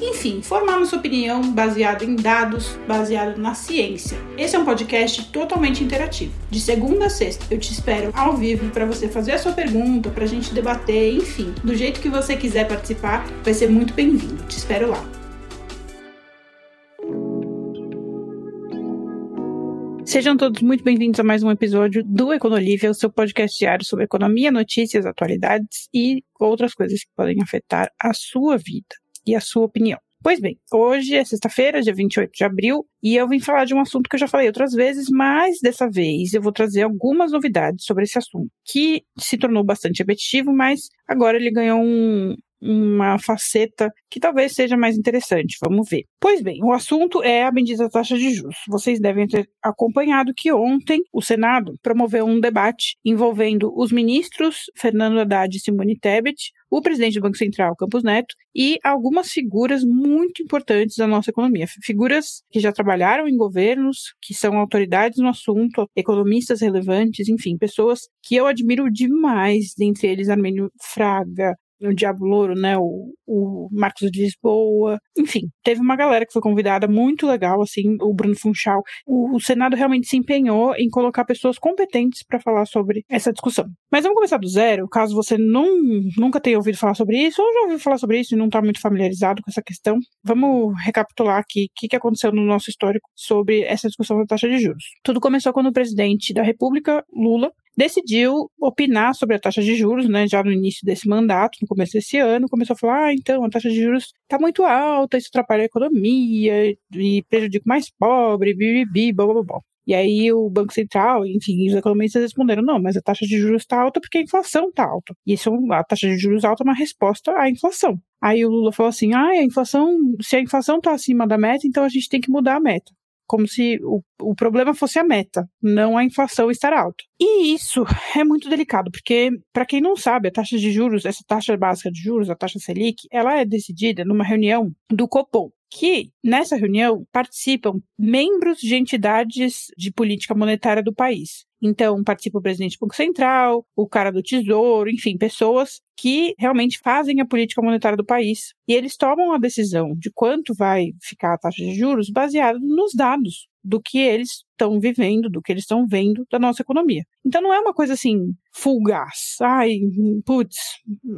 enfim, formar nossa opinião baseado em dados, baseado na ciência. Esse é um podcast totalmente interativo. De segunda a sexta, eu te espero ao vivo para você fazer a sua pergunta, para a gente debater, enfim, do jeito que você quiser participar, vai ser muito bem-vindo. Te espero lá. Sejam todos muito bem-vindos a mais um episódio do Econolívia, o seu podcast diário sobre economia, notícias, atualidades e outras coisas que podem afetar a sua vida e a sua opinião. Pois bem, hoje é sexta-feira, dia 28 de abril, e eu vim falar de um assunto que eu já falei outras vezes, mas dessa vez eu vou trazer algumas novidades sobre esse assunto, que se tornou bastante repetitivo, mas agora ele ganhou um, uma faceta que talvez seja mais interessante. Vamos ver. Pois bem, o assunto é a bendita taxa de juros. Vocês devem ter acompanhado que ontem o Senado promoveu um debate envolvendo os ministros Fernando Haddad e Simone Tebet, o presidente do Banco Central, Campos Neto, e algumas figuras muito importantes da nossa economia. Figuras que já trabalharam em governos, que são autoridades no assunto, economistas relevantes, enfim, pessoas que eu admiro demais, dentre eles Armênio Fraga, o Diabo Louro, né? O, o Marcos de Lisboa. Enfim, teve uma galera que foi convidada muito legal, assim, o Bruno Funchal. O, o Senado realmente se empenhou em colocar pessoas competentes para falar sobre essa discussão. Mas vamos começar do zero, caso você não, nunca tenha ouvido falar sobre isso, ou já ouviu falar sobre isso e não está muito familiarizado com essa questão. Vamos recapitular aqui o que, que aconteceu no nosso histórico sobre essa discussão da taxa de juros. Tudo começou quando o presidente da República, Lula, decidiu opinar sobre a taxa de juros, né, já no início desse mandato, no começo desse ano, começou a falar, ah, então, a taxa de juros está muito alta, isso atrapalha a economia e prejudica o mais pobre, bibibi, blá, blá, blá. E aí o Banco Central, enfim, os economistas responderam, não, mas a taxa de juros está alta porque a inflação está alta. E isso, a taxa de juros alta é uma resposta à inflação. Aí o Lula falou assim, ah, a inflação, se a inflação está acima da meta, então a gente tem que mudar a meta como se o, o problema fosse a meta, não a inflação estar alta. E isso é muito delicado, porque, para quem não sabe, a taxa de juros, essa taxa básica de juros, a taxa Selic, ela é decidida numa reunião do Copom, que nessa reunião participam membros de entidades de política monetária do país. Então, participa o presidente do Banco Central, o cara do Tesouro, enfim, pessoas que realmente fazem a política monetária do país. E eles tomam a decisão de quanto vai ficar a taxa de juros baseado nos dados do que eles estão vivendo, do que eles estão vendo da nossa economia. Então não é uma coisa assim, fulgaz, ai, putz,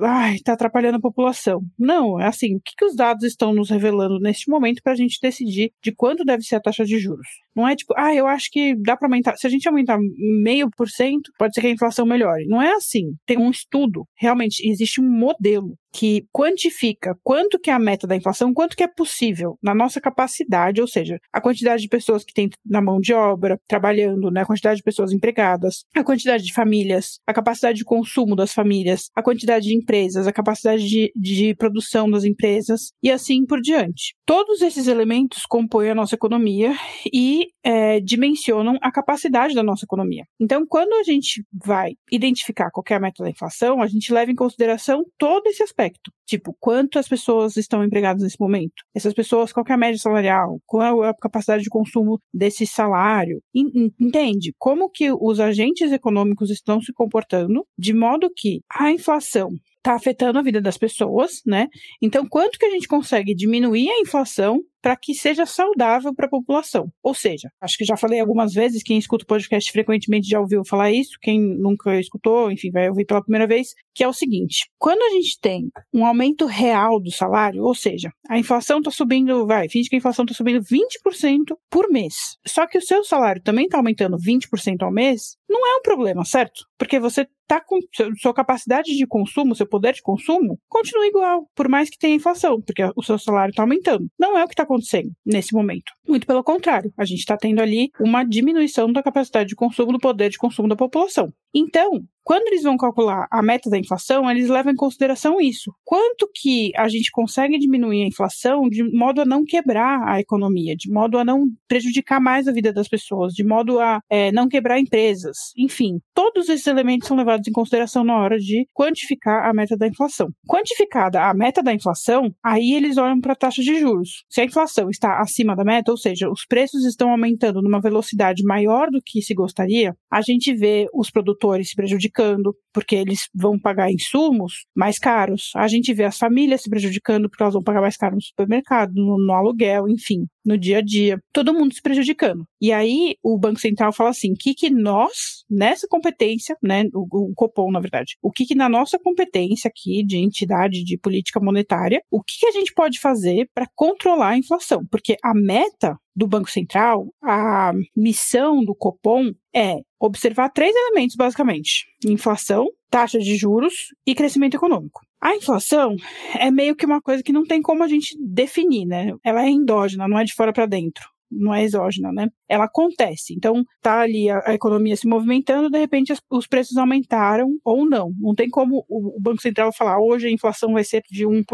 ai, tá atrapalhando a população. Não, é assim, o que, que os dados estão nos revelando neste momento para a gente decidir de quanto deve ser a taxa de juros. Não é tipo, ah, eu acho que dá para aumentar, se a gente aumentar meio por cento, pode ser que a inflação melhore. Não é assim. Tem um estudo, realmente, existe um modelo que quantifica quanto que é a meta da inflação, quanto que é possível na nossa capacidade, ou seja, a quantidade de pessoas que tem na mão de obra, trabalhando, né, a quantidade de pessoas empregadas, a quantidade de famílias, a capacidade de consumo das famílias, a quantidade de empresas, a capacidade de, de produção das empresas e assim por diante. Todos esses elementos compõem a nossa economia e é, dimensionam a capacidade da nossa economia. Então, quando a gente vai identificar qualquer meta da inflação, a gente leva em consideração todo esse aspecto. Tipo, quantas pessoas estão empregadas nesse momento? Essas pessoas, qual é a média salarial? Qual é a capacidade de consumo desse salário? Entende? Como que os agentes econômicos estão se comportando de modo que a inflação está afetando a vida das pessoas, né? Então, quanto que a gente consegue diminuir a inflação para que seja saudável para a população. Ou seja, acho que já falei algumas vezes, quem escuta o podcast frequentemente já ouviu falar isso, quem nunca escutou, enfim, vai ouvir pela primeira vez, que é o seguinte: quando a gente tem um aumento real do salário, ou seja, a inflação está subindo, vai, finge que a inflação está subindo 20% por mês, só que o seu salário também está aumentando 20% ao mês, não é um problema, certo? Porque você tá com sua capacidade de consumo, seu poder de consumo, continua igual, por mais que tenha inflação, porque o seu salário está aumentando. Não é o que está acontecendo nesse momento. Muito pelo contrário, a gente está tendo ali uma diminuição da capacidade de consumo, do poder de consumo da população. Então, quando eles vão calcular a meta da inflação, eles levam em consideração isso. Quanto que a gente consegue diminuir a inflação de modo a não quebrar a economia, de modo a não prejudicar mais a vida das pessoas, de modo a é, não quebrar empresas. Enfim, todos esses elementos são levados em consideração na hora de quantificar a meta da inflação. Quantificada a meta da inflação, aí eles olham para a taxa de juros. Se a inflação está acima da meta, ou seja, os preços estão aumentando numa velocidade maior do que se gostaria, a gente vê os produtores se prejudicando porque eles vão pagar insumos mais caros. A gente vê as famílias se prejudicando porque elas vão pagar mais caro no supermercado, no, no aluguel, enfim, no dia a dia. Todo mundo se prejudicando. E aí o Banco Central fala assim: o que, que nós, nessa competência, né, o, o Copom, na verdade, o que, que na nossa competência aqui de entidade de política monetária, o que, que a gente pode fazer para controlar a inflação? Porque a meta do Banco Central, a missão do Copom é observar três elementos, basicamente: inflação, taxa de juros e crescimento econômico. A inflação é meio que uma coisa que não tem como a gente definir, né? Ela é endógena, não é de fora para dentro não é exógena, né? Ela acontece. Então, tá ali a, a economia se movimentando, de repente as, os preços aumentaram ou não. Não tem como o, o, Banco Central falar hoje a inflação vai ser de 1%.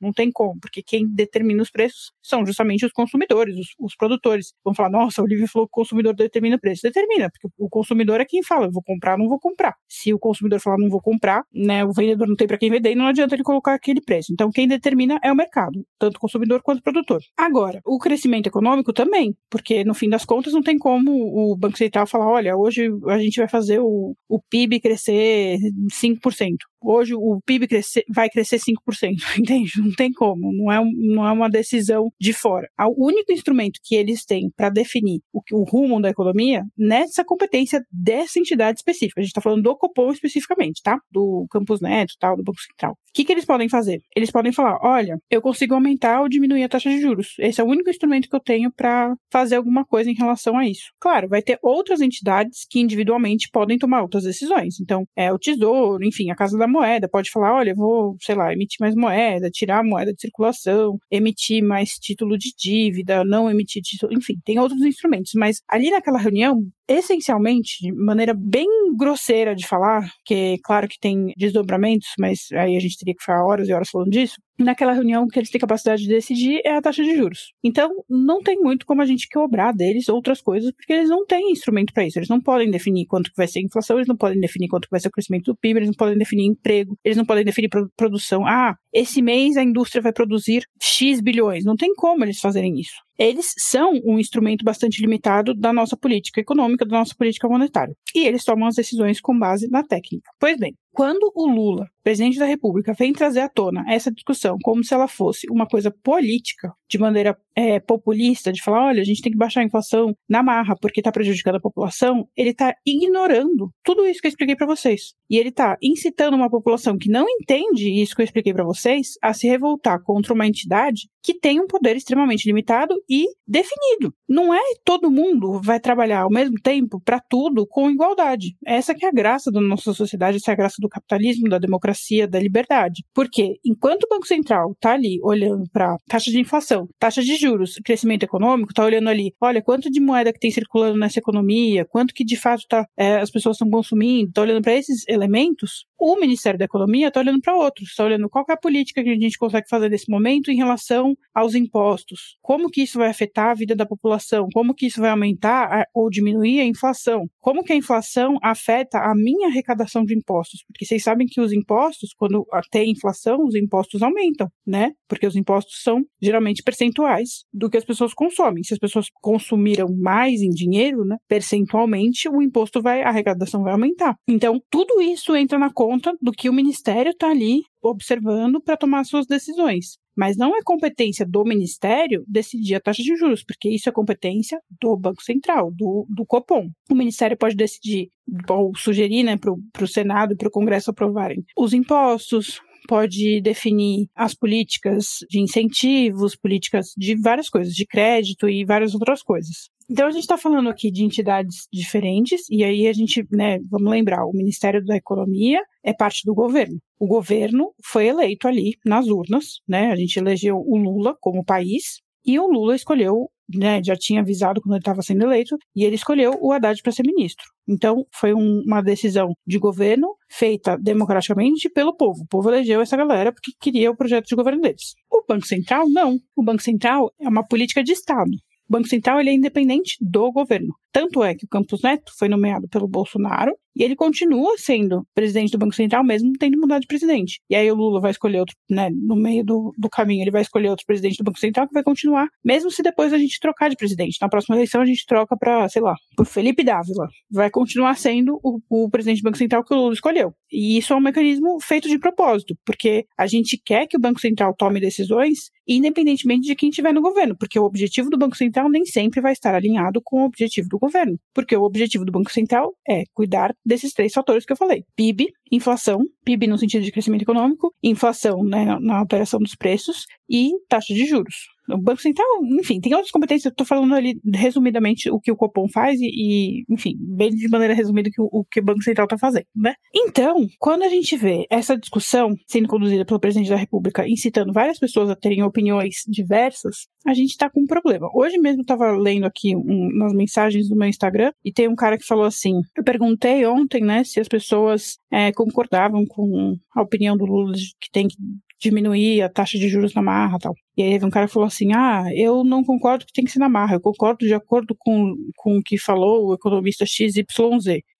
Não tem como, porque quem determina os preços são justamente os consumidores, os, os produtores. Vão falar, nossa, o Olivia falou que o consumidor determina o preço. Determina, porque o consumidor é quem fala, eu vou comprar, não vou comprar. Se o consumidor falar não vou comprar, né, o vendedor não tem para quem vender, não adianta ele colocar aquele preço. Então, quem determina é o mercado, tanto consumidor quanto produtor. Agora, o crescimento econômico também porque no fim das contas não tem como o Banco Central falar, olha, hoje a gente vai fazer o, o PIB crescer 5%. Hoje o PIB crescer, vai crescer 5%, entende? Não tem como, não é, não é uma decisão de fora. O único instrumento que eles têm para definir o, o rumo da economia nessa competência dessa entidade específica. A gente está falando do Copom especificamente, tá? Do Campus Neto, tal, do Banco Central. O que, que eles podem fazer? Eles podem falar, olha, eu consigo aumentar ou diminuir a taxa de juros. Esse é o único instrumento que eu tenho para fazer alguma coisa em relação a isso. Claro, vai ter outras entidades que individualmente podem tomar outras decisões. Então, é o Tesouro, enfim, a Casa da Moeda pode falar, olha, vou, sei lá, emitir mais moeda, tirar a moeda de circulação, emitir mais título de dívida, não emitir título, enfim, tem outros instrumentos. Mas ali naquela reunião, essencialmente, de maneira bem grosseira de falar, que claro que tem desdobramentos, mas aí a gente teria que ficar horas e horas falando disso, naquela reunião que eles têm capacidade de decidir é a taxa de juros. Então, não tem muito como a gente cobrar deles outras coisas, porque eles não têm instrumento para isso. Eles não podem definir quanto que vai ser a inflação, eles não podem definir quanto que vai ser o crescimento do PIB, eles não podem definir emprego, eles não podem definir produção. Ah, esse mês a indústria vai produzir X bilhões. Não tem como eles fazerem isso eles são um instrumento bastante limitado da nossa política econômica, da nossa política monetária. E eles tomam as decisões com base na técnica. Pois bem, quando o Lula, presidente da República, vem trazer à tona essa discussão como se ela fosse uma coisa política, de maneira é, populista, de falar, olha, a gente tem que baixar a inflação na marra porque está prejudicando a população, ele está ignorando tudo isso que eu expliquei para vocês. E ele está incitando uma população que não entende isso que eu expliquei para vocês a se revoltar contra uma entidade que tem um poder extremamente limitado e definido. Não é todo mundo vai trabalhar ao mesmo tempo para tudo com igualdade. Essa que é a graça da nossa sociedade, essa é a graça do capitalismo, da democracia, da liberdade. Porque enquanto o Banco Central está ali olhando para taxa de inflação, taxa de juros, crescimento econômico, está olhando ali, olha quanto de moeda que tem circulando nessa economia, quanto que de fato tá, é, as pessoas estão consumindo, está olhando para esses elementos, o Ministério da Economia está olhando para outros, está olhando qual é a política que a gente consegue fazer nesse momento em relação aos impostos, como que isso vai afetar a vida da população, como que isso vai aumentar a, ou diminuir a inflação, como que a inflação afeta a minha arrecadação de impostos, porque vocês sabem que os impostos, quando tem inflação, os impostos aumentam, né? Porque os impostos são geralmente percentuais do que as pessoas consomem. Se as pessoas consumiram mais em dinheiro, né, percentualmente o imposto vai, a arrecadação vai aumentar. Então, tudo isso entra na conta do que o Ministério está ali observando para tomar suas decisões. Mas não é competência do Ministério decidir a taxa de juros, porque isso é competência do Banco Central, do, do Copom. O Ministério pode decidir, ou sugerir né, para o Senado e para o Congresso aprovarem os impostos, pode definir as políticas de incentivos, políticas de várias coisas, de crédito e várias outras coisas. Então a gente está falando aqui de entidades diferentes, e aí a gente, né, vamos lembrar, o Ministério da Economia é parte do governo. O governo foi eleito ali nas urnas, né? A gente elegeu o Lula como país, e o Lula escolheu né, já tinha avisado quando ele estava sendo eleito, e ele escolheu o Haddad para ser ministro. Então, foi um, uma decisão de governo feita democraticamente pelo povo. O povo elegeu essa galera porque queria o projeto de governo deles. O Banco Central, não. O Banco Central é uma política de Estado. O Banco Central ele é independente do governo. Tanto é que o Campos Neto foi nomeado pelo Bolsonaro e ele continua sendo presidente do Banco Central, mesmo tendo mudado de presidente. E aí o Lula vai escolher outro, né, no meio do, do caminho, ele vai escolher outro presidente do Banco Central que vai continuar, mesmo se depois a gente trocar de presidente. Na próxima eleição a gente troca para, sei lá, por Felipe Dávila. Vai continuar sendo o, o presidente do Banco Central que o Lula escolheu. E isso é um mecanismo feito de propósito, porque a gente quer que o Banco Central tome decisões independentemente de quem estiver no governo, porque o objetivo do Banco Central nem sempre vai estar alinhado com o objetivo do governo, porque o objetivo do Banco Central é cuidar desses três fatores que eu falei: PIB, inflação, PIB no sentido de crescimento econômico, inflação né, na alteração dos preços e taxa de juros. O Banco Central, enfim, tem outras competências. Eu estou falando ali resumidamente o que o Copom faz e, e enfim, bem de maneira resumida que o, o que o Banco Central está fazendo, né? Então, quando a gente vê essa discussão sendo conduzida pelo presidente da República, incitando várias pessoas a terem opiniões diversas, a gente está com um problema. Hoje mesmo estava lendo aqui um, nas mensagens do meu Instagram e tem um cara que falou assim: eu perguntei ontem, né, se as pessoas é, concordavam com a opinião do Lula de que tem que diminuir a taxa de juros na marra tal. E aí um cara falou assim, ah, eu não concordo que tem que ser na marra, eu concordo de acordo com, com o que falou o economista XYZ,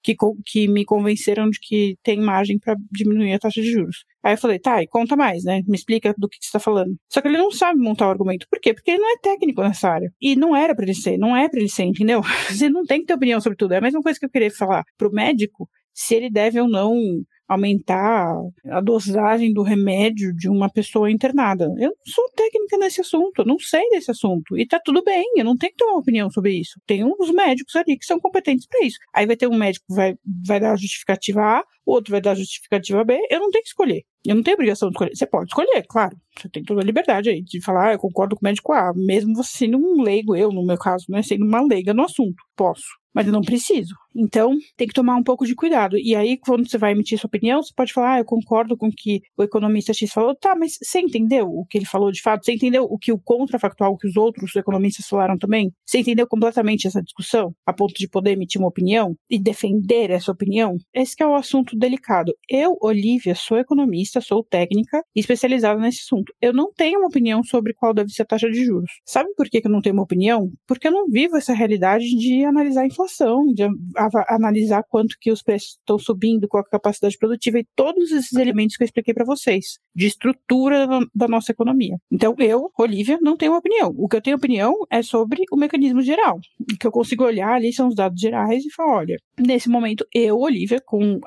que, que me convenceram de que tem margem para diminuir a taxa de juros. Aí eu falei, tá, e conta mais, né? Me explica do que, você está falando. Só que ele não sabe montar o argumento. Por quê? Porque ele não é técnico nessa área. E não era para ele ser, não é para ele ser, entendeu? Você não tem que ter opinião sobre tudo. É a mesma coisa que eu queria falar pro médico se ele deve ou não aumentar a dosagem do remédio de uma pessoa internada. Eu não sou técnica nesse assunto, eu não sei desse assunto. E tá tudo bem, eu não tenho que ter uma opinião sobre isso. Tem uns médicos ali que são competentes para isso. Aí vai ter um médico que vai, vai dar a justificativa A, o outro vai dar justificativa B, eu não tenho que escolher. Eu não tenho obrigação de escolher. Você pode escolher, claro. Você tem toda a liberdade aí de falar, ah, eu concordo com o médico A, mesmo você sendo um leigo, eu, no meu caso, né, sendo uma leiga no assunto. Posso mas eu não preciso. Então, tem que tomar um pouco de cuidado. E aí, quando você vai emitir sua opinião, você pode falar, ah, eu concordo com o que o economista X falou. Tá, mas você entendeu o que ele falou de fato? Você entendeu o que o contrafactual, que os outros economistas falaram também? Você entendeu completamente essa discussão, a ponto de poder emitir uma opinião e defender essa opinião? Esse é o assunto delicado. Eu, Olivia, sou economista, sou técnica especializada nesse assunto. Eu não tenho uma opinião sobre qual deve ser a taxa de juros. Sabe por que eu não tenho uma opinião? Porque eu não vivo essa realidade de analisar a inflação de analisar quanto que os preços estão subindo, qual a capacidade produtiva e todos esses elementos que eu expliquei para vocês, de estrutura da nossa economia. Então, eu, Olivia, não tenho opinião. O que eu tenho opinião é sobre o mecanismo geral. O que eu consigo olhar ali são os dados gerais e falar, olha, nesse momento, eu, Olivia, com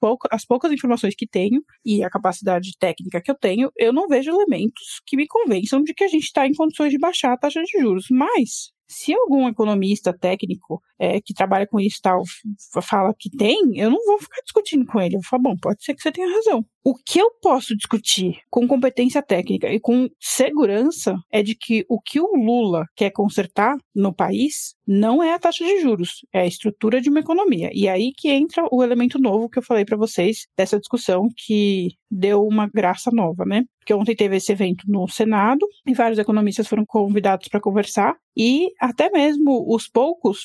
poucos, as poucas informações que tenho e a capacidade técnica que eu tenho, eu não vejo elementos que me convençam de que a gente está em condições de baixar a taxa de juros. Mas, se algum economista técnico é, que trabalha com isso tal fala que tem, eu não vou ficar discutindo com ele. Eu vou falar, bom, pode ser que você tenha razão. O que eu posso discutir com competência técnica e com segurança é de que o que o Lula quer consertar no país não é a taxa de juros, é a estrutura de uma economia. E aí que entra o elemento novo que eu falei para vocês dessa discussão que deu uma graça nova, né? Porque ontem teve esse evento no Senado e vários economistas foram convidados para conversar e até mesmo os poucos,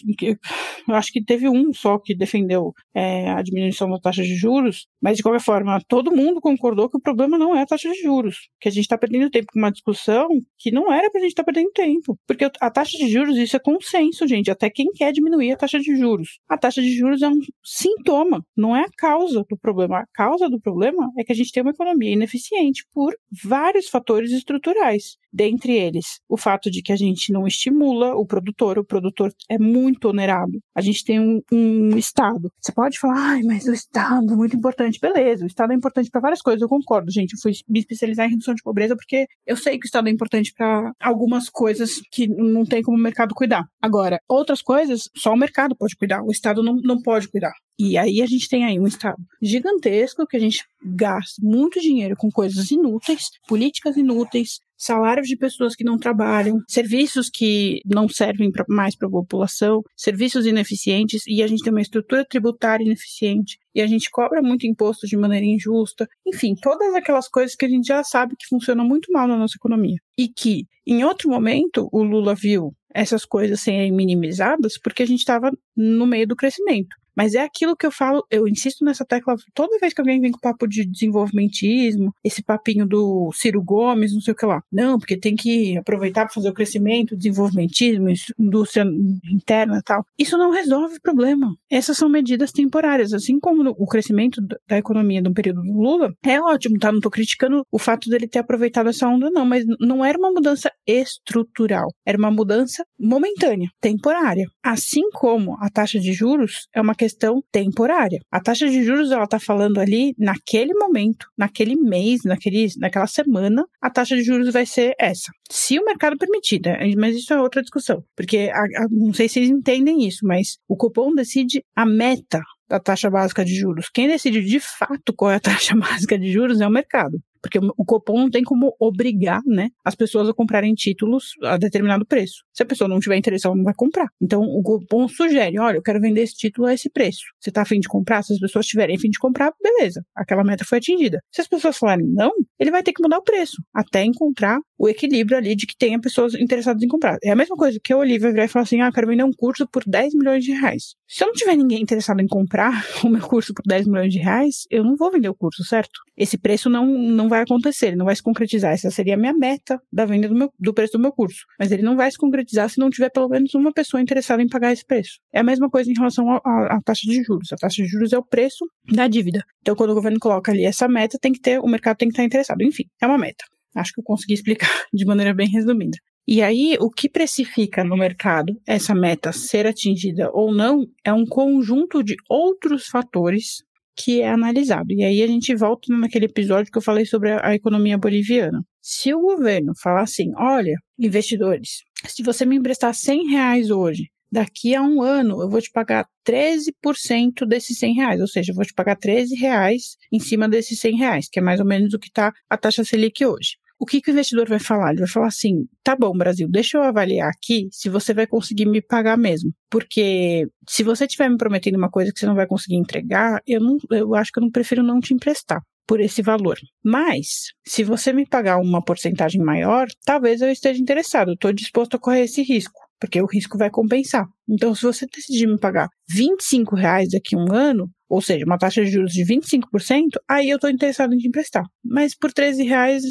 eu acho que teve um só que defendeu é, a diminuição da taxa de juros, mas de qualquer forma, todo mundo concordou que o problema não é a taxa de juros, que a gente está perdendo tempo com uma discussão que não era para a gente estar tá perdendo tempo. Porque a taxa de juros, isso é consenso, gente, até quem quer diminuir a taxa de juros. A taxa de juros é um sintoma, não é a causa do problema. A causa do problema é que a gente tem uma economia ineficiente por vários fatores estruturais. Dentre eles, o fato de que a gente não estimula o produtor, o produtor é muito onerado. A gente tem um, um Estado. Você pode falar, ai, mas o Estado é muito importante. Beleza, o Estado é importante para várias coisas, eu concordo, gente. Eu fui me especializar em redução de pobreza porque eu sei que o Estado é importante para algumas coisas que não tem como o mercado cuidar. Agora, outras coisas, só o mercado pode cuidar, o Estado não, não pode cuidar. E aí a gente tem aí um Estado gigantesco que a gente gasta muito dinheiro com coisas inúteis, políticas inúteis, salários de pessoas que não trabalham, serviços que não servem pra, mais para a população, serviços ineficientes e a gente tem uma estrutura tributária ineficiente e a gente cobra muito imposto de maneira injusta. Enfim, todas aquelas coisas que a gente já sabe que funcionam muito mal na nossa economia e que em outro momento o Lula viu essas coisas serem minimizadas porque a gente estava no meio do crescimento. Mas é aquilo que eu falo, eu insisto nessa tecla toda vez que alguém vem com papo de desenvolvimentismo, esse papinho do Ciro Gomes, não sei o que lá. Não, porque tem que aproveitar para fazer o crescimento, desenvolvimentismo, indústria interna e tal. Isso não resolve o problema. Essas são medidas temporárias. Assim como o crescimento da economia no período do Lula, é ótimo, tá? Não tô criticando o fato dele ter aproveitado essa onda, não, mas não era uma mudança estrutural. Era uma mudança momentânea, temporária. Assim como a taxa de juros é uma questão temporária. A taxa de juros, ela está falando ali, naquele momento, naquele mês, naquele, naquela semana, a taxa de juros vai ser essa. Se o mercado permitir, né? mas isso é outra discussão. Porque, a, a, não sei se vocês entendem isso, mas o cupom decide a meta da taxa básica de juros. Quem decide de fato qual é a taxa básica de juros é o mercado. Porque o Copom não tem como obrigar, né, as pessoas a comprarem títulos a determinado preço. Se a pessoa não tiver interesse, ela não vai comprar. Então, o Copom sugere, olha, eu quero vender esse título a esse preço. Você está afim de comprar? Se as pessoas tiverem afim de comprar, beleza. Aquela meta foi atingida. Se as pessoas falarem não, ele vai ter que mudar o preço, até encontrar o equilíbrio ali de que tenha pessoas interessadas em comprar. É a mesma coisa que a Olivia virar e falar assim, ah, quero vender um curso por 10 milhões de reais. Se eu não tiver ninguém interessado em comprar o meu curso por 10 milhões de reais, eu não vou vender o curso, certo? Esse preço não, não vai acontecer, ele não vai se concretizar. Essa seria a minha meta da venda do, meu, do preço do meu curso. Mas ele não vai se concretizar se não tiver pelo menos uma pessoa interessada em pagar esse preço. É a mesma coisa em relação à taxa de juros. A taxa de juros é o preço da dívida. Então, quando o governo coloca ali essa meta, tem que ter, o mercado tem que estar interessado. Enfim, é uma meta. Acho que eu consegui explicar de maneira bem resumida. E aí, o que precifica no mercado essa meta ser atingida ou não é um conjunto de outros fatores que é analisado. E aí a gente volta naquele episódio que eu falei sobre a, a economia boliviana. Se o governo falar assim, olha, investidores, se você me emprestar 100 reais hoje, daqui a um ano eu vou te pagar 13% desses 100 reais, ou seja, eu vou te pagar 13 reais em cima desses 100 reais, que é mais ou menos o que está a taxa Selic hoje o que, que o investidor vai falar? Ele vai falar assim: tá bom, Brasil, deixa eu avaliar aqui se você vai conseguir me pagar mesmo. Porque se você estiver me prometendo uma coisa que você não vai conseguir entregar, eu, não, eu acho que eu não prefiro não te emprestar por esse valor. Mas, se você me pagar uma porcentagem maior, talvez eu esteja interessado, estou disposto a correr esse risco, porque o risco vai compensar. Então, se você decidir me pagar 25 reais daqui a um ano, ou seja, uma taxa de juros de 25%, aí eu estou interessado em te emprestar. Mas por 13 reais,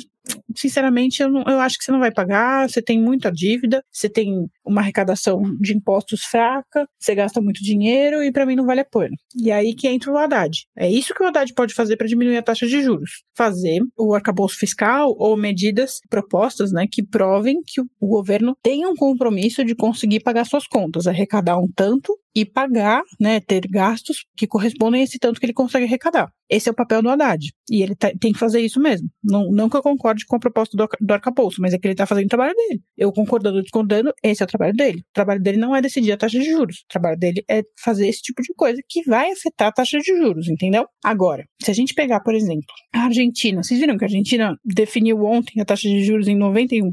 sinceramente, eu, não, eu acho que você não vai pagar, você tem muita dívida, você tem uma arrecadação de impostos fraca, você gasta muito dinheiro e para mim não vale a pena. E aí que entra o Haddad. É isso que o Haddad pode fazer para diminuir a taxa de juros. Fazer o arcabouço fiscal ou medidas propostas né, que provem que o governo tem um compromisso de conseguir pagar suas contas, arrecadar um tanto e pagar, né, ter gastos que correspondem a esse tanto que ele consegue arrecadar. Esse é o papel do Haddad. E ele tá, tem que fazer isso mesmo. Não, não que eu concorde com a proposta do, do arcabouço, mas é que ele está fazendo o trabalho dele. Eu concordando ou discordando, esse é o trabalho dele. O trabalho dele não é decidir a taxa de juros. O trabalho dele é fazer esse tipo de coisa que vai afetar a taxa de juros, entendeu? Agora, se a gente pegar, por exemplo, a Argentina, vocês viram que a Argentina definiu ontem a taxa de juros em 91%?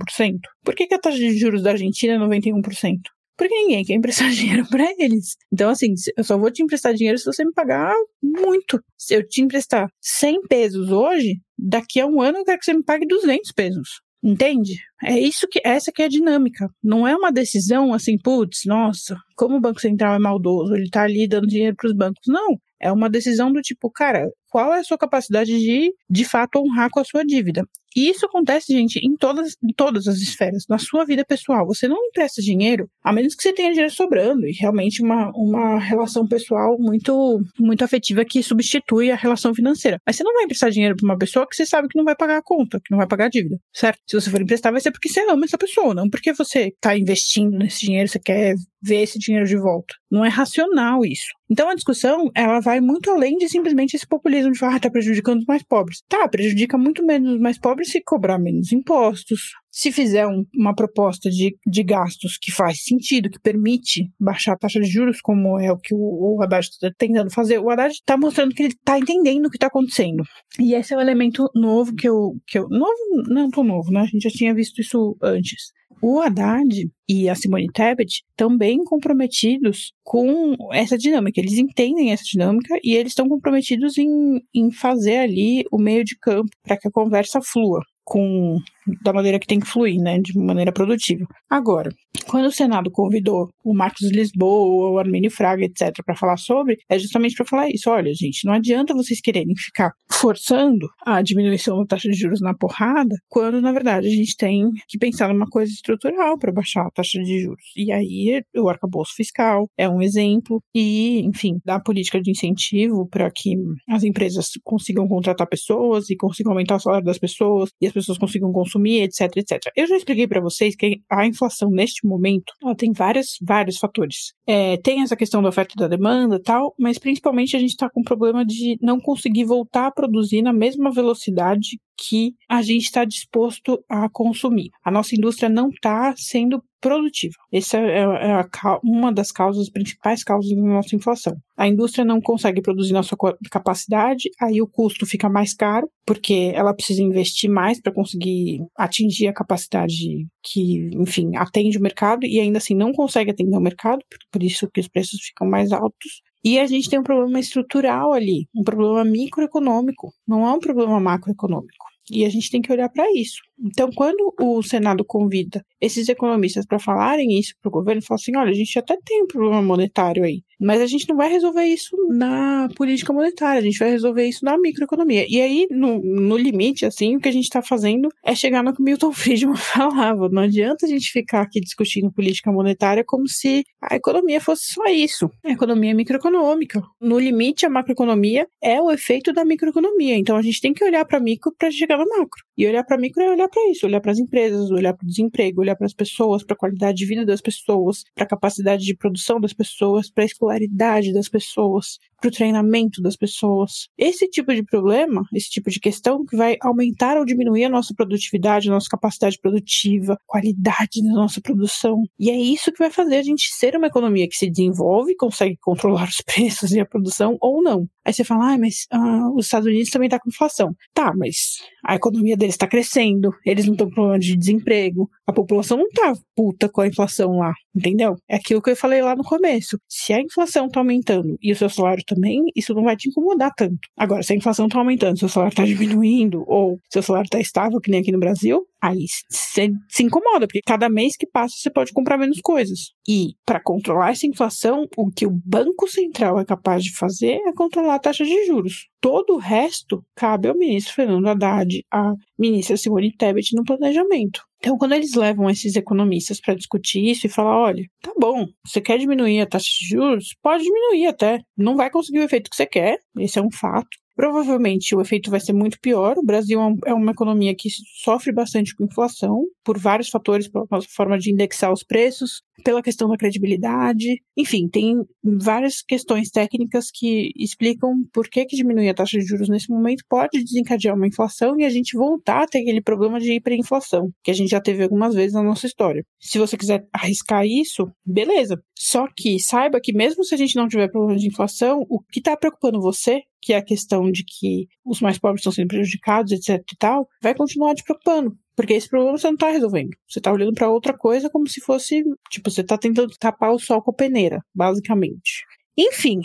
Por que, que a taxa de juros da Argentina é 91%? Porque ninguém quer emprestar dinheiro para eles. Então, assim, eu só vou te emprestar dinheiro se você me pagar muito. Se eu te emprestar 100 pesos hoje, daqui a um ano eu quero que você me pague 200 pesos. Entende? É isso que essa que é a dinâmica. Não é uma decisão assim, putz, nossa, como o Banco Central é maldoso, ele tá ali dando dinheiro para os bancos. Não, é uma decisão do tipo, cara, qual é a sua capacidade de, de fato, honrar com a sua dívida? E isso acontece, gente, em todas, em todas as esferas. Na sua vida pessoal, você não empresta dinheiro, a menos que você tenha dinheiro sobrando e realmente uma, uma relação pessoal muito, muito afetiva que substitui a relação financeira. Mas você não vai emprestar dinheiro para uma pessoa que você sabe que não vai pagar a conta, que não vai pagar a dívida, certo? Se você for emprestar, vai ser porque você ama essa pessoa, não porque você está investindo nesse dinheiro, você quer ver esse dinheiro de volta. Não é racional isso. Então a discussão, ela vai muito além de simplesmente esse populismo de falar, ah, tá prejudicando os mais pobres. Tá, prejudica muito menos os mais pobres se cobrar menos impostos, se fizer um, uma proposta de, de gastos que faz sentido, que permite baixar a taxa de juros, como é o que o, o Haddad está tentando fazer, o Haddad está mostrando que ele está entendendo o que está acontecendo. E esse é o elemento novo que eu, que eu. Novo, não tão novo, né? A gente já tinha visto isso antes. O Haddad e a Simone Tebet também comprometidos com essa dinâmica. Eles entendem essa dinâmica e eles estão comprometidos em, em fazer ali o meio de campo para que a conversa flua com da maneira que tem que fluir, né, de maneira produtiva. Agora, quando o Senado convidou o Marcos Lisboa, o Armínio Fraga, etc., para falar sobre, é justamente para falar isso. Olha, gente, não adianta vocês quererem ficar forçando a diminuição da taxa de juros na porrada, quando na verdade a gente tem que pensar numa coisa estrutural para baixar a taxa de juros. E aí o arcabouço fiscal é um exemplo, e, enfim, da política de incentivo para que as empresas consigam contratar pessoas e consigam aumentar o salário das pessoas e as pessoas consigam consumir, etc, etc. Eu já expliquei para vocês que a inflação neste momento ela tem vários, vários fatores. É, tem essa questão da oferta e da demanda tal, mas principalmente a gente está com o problema de não conseguir voltar a produzir na mesma velocidade que a gente está disposto a consumir. A nossa indústria não está sendo produtiva. Essa é, é a, uma das causas, principais causas da nossa inflação. A indústria não consegue produzir na sua capacidade, aí o custo fica mais caro, porque ela precisa investir mais para conseguir atingir a capacidade que, enfim, atende o mercado e ainda assim não consegue atender o mercado, por isso que os preços ficam mais altos. E a gente tem um problema estrutural ali, um problema microeconômico, não é um problema macroeconômico. E a gente tem que olhar para isso. Então, quando o Senado convida esses economistas para falarem isso para o governo, fala assim: olha, a gente até tem um problema monetário aí, mas a gente não vai resolver isso na política monetária, a gente vai resolver isso na microeconomia. E aí, no, no limite, assim, o que a gente está fazendo é chegar no que Milton Friedman falava: não adianta a gente ficar aqui discutindo política monetária como se a economia fosse só isso. A economia é microeconômica. No limite, a macroeconomia é o efeito da microeconomia. Então, a gente tem que olhar para micro para chegar no macro. E olhar para micro é olhar para isso, olhar para as empresas, olhar para o desemprego, olhar para as pessoas, para a qualidade de vida das pessoas, para a capacidade de produção das pessoas, para a escolaridade das pessoas, para o treinamento das pessoas. Esse tipo de problema, esse tipo de questão que vai aumentar ou diminuir a nossa produtividade, a nossa capacidade produtiva, qualidade da nossa produção. E é isso que vai fazer a gente ser uma economia que se desenvolve, consegue controlar os preços e a produção ou não. Aí você fala, ah, mas ah, os Estados Unidos também está com inflação. Tá, mas a economia deles está crescendo, eles não estão com problema de desemprego, a população não tá puta com a inflação lá, entendeu? É aquilo que eu falei lá no começo. Se a inflação tá aumentando e o seu salário também, isso não vai te incomodar tanto. Agora, se a inflação tá aumentando, seu salário tá diminuindo, ou seu salário tá estável, que nem aqui no Brasil, aí você se incomoda, porque cada mês que passa você pode comprar menos coisas. E para controlar essa inflação, o que o Banco Central é capaz de fazer é controlar a taxa de juros. Todo o resto cabe ao ministro Fernando Haddad, à ministra Simone Tebet no planejamento. Então, quando eles levam esses economistas para discutir isso e falar, olha, tá bom, você quer diminuir a taxa de juros? Pode diminuir até. Não vai conseguir o efeito que você quer, esse é um fato. Provavelmente o efeito vai ser muito pior. O Brasil é, é uma economia que sofre bastante com inflação, por vários fatores, pela nossa forma de indexar os preços, pela questão da credibilidade. Enfim, tem várias questões técnicas que explicam por que, que diminuir a taxa de juros nesse momento pode desencadear uma inflação e a gente voltar a ter aquele problema de hiperinflação, que a gente já teve algumas vezes na nossa história. Se você quiser arriscar isso, beleza. Só que saiba que mesmo se a gente não tiver problema de inflação, o que está preocupando você que é a questão de que os mais pobres estão sendo prejudicados, etc e tal, vai continuar te preocupando. Porque esse problema você não está resolvendo. Você está olhando para outra coisa como se fosse, tipo, você está tentando tapar o sol com a peneira, basicamente. Enfim,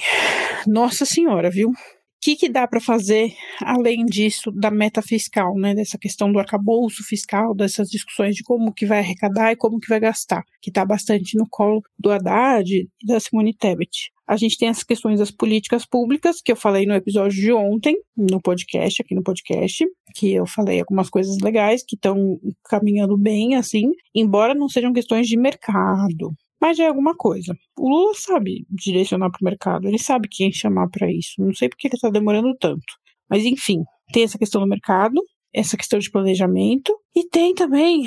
nossa senhora, viu? Que, que dá para fazer além disso da meta fiscal, né? Dessa questão do arcabouço fiscal, dessas discussões de como que vai arrecadar e como que vai gastar, que está bastante no colo do Haddad e da Simone Tebet. A gente tem as questões das políticas públicas, que eu falei no episódio de ontem, no podcast, aqui no podcast, que eu falei algumas coisas legais que estão caminhando bem, assim, embora não sejam questões de mercado. Mas é alguma coisa. O Lula sabe direcionar para o mercado, ele sabe quem chamar para isso. Não sei porque ele está demorando tanto. Mas enfim, tem essa questão do mercado, essa questão de planejamento e tem também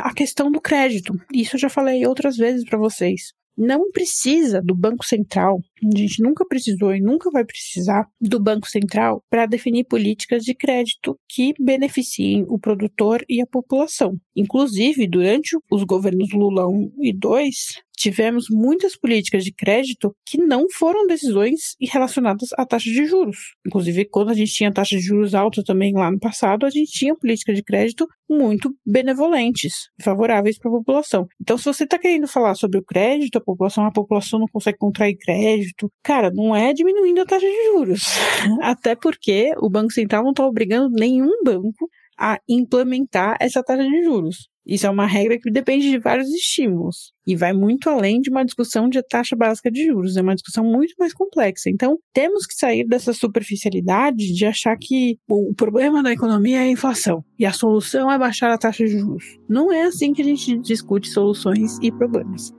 a questão do crédito. Isso eu já falei outras vezes para vocês não precisa do Banco Central, a gente nunca precisou e nunca vai precisar do Banco Central para definir políticas de crédito que beneficiem o produtor e a população. Inclusive, durante os governos Lula 1 e 2, tivemos muitas políticas de crédito que não foram decisões relacionadas à taxa de juros. Inclusive, quando a gente tinha taxa de juros alta também lá no passado, a gente tinha políticas de crédito muito benevolentes, favoráveis para a população. Então, se você está querendo falar sobre o crédito, a população, a população não consegue contrair crédito, cara, não é diminuindo a taxa de juros. Até porque o Banco Central não está obrigando nenhum banco a implementar essa taxa de juros. Isso é uma regra que depende de vários estímulos e vai muito além de uma discussão de taxa básica de juros, é uma discussão muito mais complexa. Então, temos que sair dessa superficialidade de achar que o problema da economia é a inflação e a solução é baixar a taxa de juros. Não é assim que a gente discute soluções e problemas.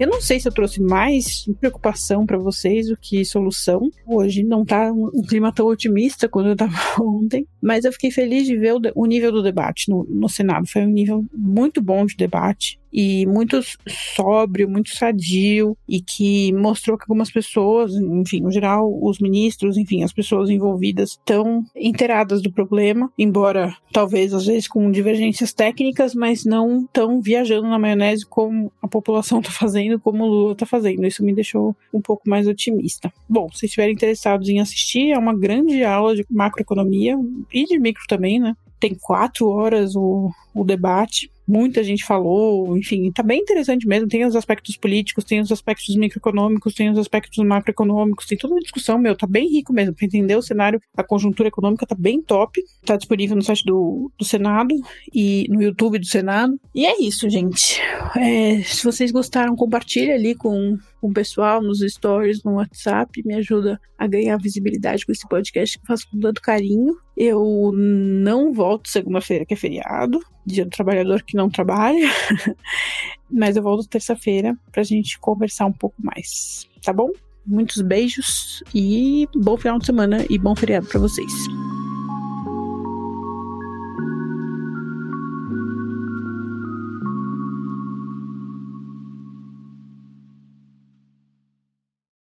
Eu não sei se eu trouxe mais preocupação para vocês do que solução. Hoje não tá um clima tão otimista quando eu tava ontem, mas eu fiquei feliz de ver o, o nível do debate no, no Senado. Foi um nível muito bom de debate e muito sóbrio, muito sadio e que mostrou que algumas pessoas, enfim, no geral, os ministros, enfim, as pessoas envolvidas estão inteiradas do problema, embora talvez às vezes com divergências técnicas, mas não tão viajando na maionese como a população está fazendo, como o Lula está fazendo. Isso me deixou um pouco mais otimista. Bom, se estiverem interessados em assistir, é uma grande aula de macroeconomia e de micro também, né? Tem quatro horas o, o debate muita gente falou, enfim, tá bem interessante mesmo. Tem os aspectos políticos, tem os aspectos microeconômicos, tem os aspectos macroeconômicos, tem toda a discussão, meu, tá bem rico mesmo. Pra entender o cenário, a conjuntura econômica tá bem top. Tá disponível no site do, do Senado e no YouTube do Senado. E é isso, gente. É, se vocês gostaram, compartilha ali com com o pessoal nos stories, no WhatsApp, me ajuda a ganhar visibilidade com esse podcast que eu faço com tanto carinho. Eu não volto segunda-feira, que é feriado, dia do trabalhador que não trabalha, mas eu volto terça-feira pra gente conversar um pouco mais, tá bom? Muitos beijos e bom final de semana e bom feriado para vocês.